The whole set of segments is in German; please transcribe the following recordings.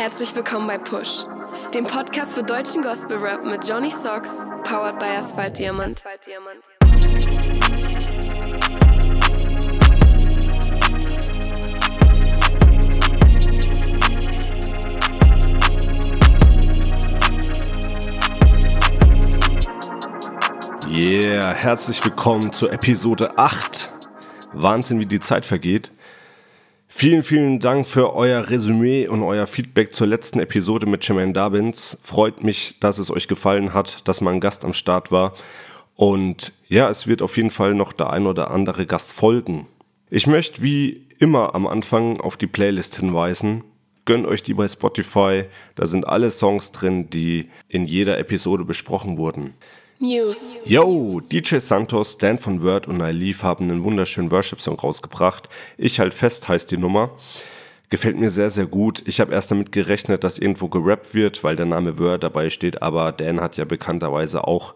Herzlich willkommen bei Push, dem Podcast für deutschen Gospel Rap mit Johnny Socks, powered by Asphalt Diamant. Yeah, herzlich willkommen zur Episode 8. Wahnsinn, wie die Zeit vergeht. Vielen, vielen Dank für euer Resümee und euer Feedback zur letzten Episode mit Jermaine Dabbins. Freut mich, dass es euch gefallen hat, dass mal ein Gast am Start war. Und ja, es wird auf jeden Fall noch der ein oder andere Gast folgen. Ich möchte wie immer am Anfang auf die Playlist hinweisen. Gönnt euch die bei Spotify. Da sind alle Songs drin, die in jeder Episode besprochen wurden. News. Yo, DJ Santos, Dan von Word und Naive haben einen wunderschönen Worship-Song rausgebracht. Ich halt fest heißt die Nummer. Gefällt mir sehr, sehr gut. Ich habe erst damit gerechnet, dass irgendwo gerappt wird, weil der Name Word dabei steht, aber Dan hat ja bekannterweise auch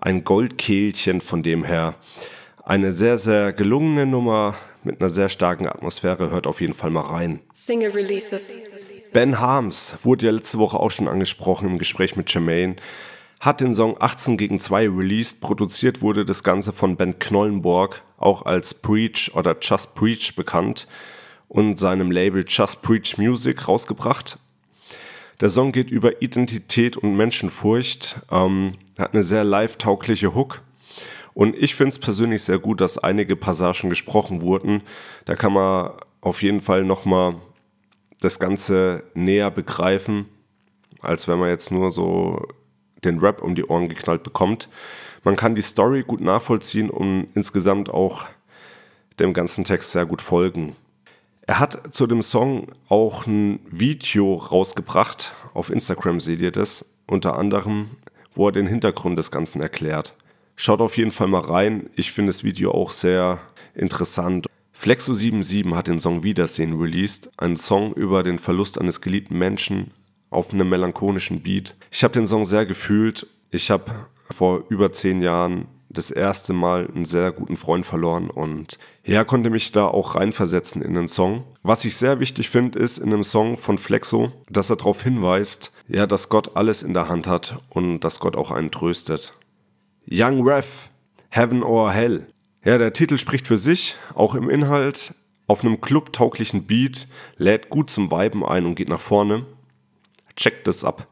ein Goldkehlchen, von dem her eine sehr, sehr gelungene Nummer mit einer sehr starken Atmosphäre. Hört auf jeden Fall mal rein. Single Releases. Ben Harms wurde ja letzte Woche auch schon angesprochen im Gespräch mit Jermaine hat den Song 18 gegen 2 released. Produziert wurde das Ganze von Ben Knollenborg, auch als Preach oder Just Preach bekannt und seinem Label Just Preach Music rausgebracht. Der Song geht über Identität und Menschenfurcht, ähm, hat eine sehr live-taugliche Hook. Und ich finde es persönlich sehr gut, dass einige Passagen gesprochen wurden. Da kann man auf jeden Fall nochmal das Ganze näher begreifen, als wenn man jetzt nur so den Rap um die Ohren geknallt bekommt. Man kann die Story gut nachvollziehen und insgesamt auch dem ganzen Text sehr gut folgen. Er hat zu dem Song auch ein Video rausgebracht. Auf Instagram seht ihr das. Unter anderem, wo er den Hintergrund des Ganzen erklärt. Schaut auf jeden Fall mal rein. Ich finde das Video auch sehr interessant. Flexo77 hat den Song Wiedersehen released. Ein Song über den Verlust eines geliebten Menschen auf einem melancholischen Beat. Ich habe den Song sehr gefühlt. Ich habe vor über zehn Jahren das erste Mal einen sehr guten Freund verloren und ja, konnte mich da auch reinversetzen in den Song. Was ich sehr wichtig finde, ist in dem Song von Flexo, dass er darauf hinweist, ja, dass Gott alles in der Hand hat und dass Gott auch einen tröstet. Young Rev, Heaven or Hell. Ja, der Titel spricht für sich, auch im Inhalt. Auf einem clubtauglichen Beat, lädt gut zum Weiben ein und geht nach vorne. Checkt es ab.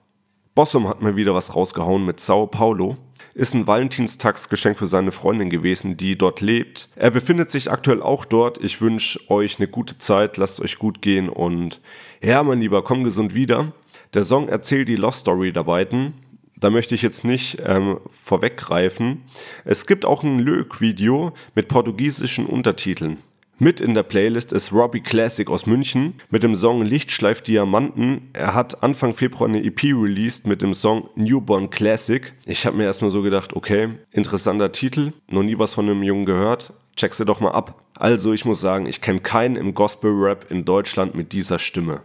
Bossum hat mir wieder was rausgehauen mit Sao Paulo. Ist ein Valentinstagsgeschenk für seine Freundin gewesen, die dort lebt. Er befindet sich aktuell auch dort. Ich wünsche euch eine gute Zeit, lasst euch gut gehen und ja, mein Lieber, komm gesund wieder. Der Song erzählt die Lost Story der beiden. Da möchte ich jetzt nicht ähm, vorweggreifen. Es gibt auch ein Lyric-Video mit portugiesischen Untertiteln. Mit in der Playlist ist Robbie Classic aus München mit dem Song Lichtschleif Diamanten. Er hat Anfang Februar eine EP released mit dem Song Newborn Classic. Ich habe mir erstmal so gedacht, okay, interessanter Titel, noch nie was von dem Jungen gehört, check sie doch mal ab. Also ich muss sagen, ich kenne keinen im Gospel-Rap in Deutschland mit dieser Stimme.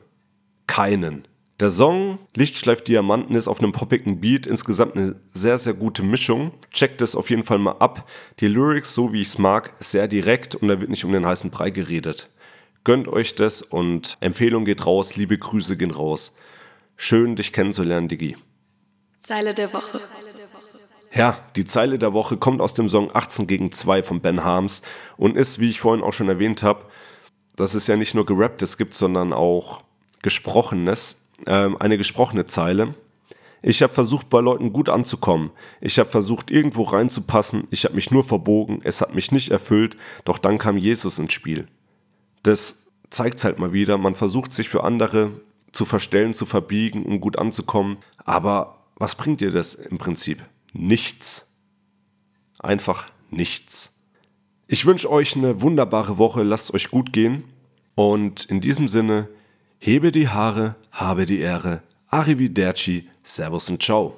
Keinen. Der Song Lichtschleif Diamanten ist auf einem poppigen Beat insgesamt eine sehr, sehr gute Mischung. Checkt es auf jeden Fall mal ab. Die Lyrics, so wie ich es mag, sehr direkt und da wird nicht um den heißen Brei geredet. Gönnt euch das und Empfehlung geht raus, liebe Grüße gehen raus. Schön, dich kennenzulernen, Digi. Zeile der Woche. Ja, die Zeile der Woche kommt aus dem Song 18 gegen 2 von Ben Harms und ist, wie ich vorhin auch schon erwähnt habe, dass es ja nicht nur gerapptes gibt, sondern auch gesprochenes ähm, eine gesprochene Zeile. Ich habe versucht, bei Leuten gut anzukommen. Ich habe versucht, irgendwo reinzupassen. Ich habe mich nur verbogen. Es hat mich nicht erfüllt. Doch dann kam Jesus ins Spiel. Das zeigt halt mal wieder. Man versucht sich für andere zu verstellen, zu verbiegen, um gut anzukommen. Aber was bringt dir das im Prinzip? Nichts. Einfach nichts. Ich wünsche euch eine wunderbare Woche. Lasst euch gut gehen. Und in diesem Sinne, Hebe die Haare, habe die Ehre. Arrivederci, Servus und Ciao.